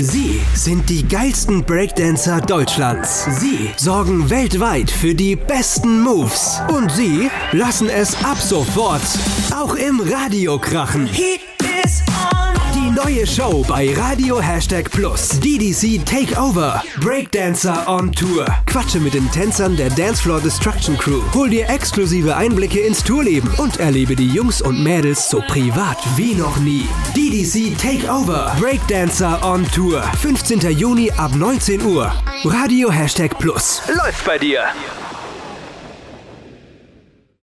Sie sind die geilsten Breakdancer Deutschlands. Sie sorgen weltweit für die besten Moves. Und Sie lassen es ab sofort auch im Radio krachen. Die neue Show bei Radio Hashtag Plus. DDC Takeover. Breakdancer on Tour. Quatsche mit den Tänzern der Dancefloor Destruction Crew. Hol dir exklusive Einblicke ins Tourleben und erlebe die Jungs und Mädels so privat wie noch nie. DDC Takeover. Breakdancer on Tour. 15. Juni ab 19 Uhr. Radio Hashtag Plus. Läuft bei dir.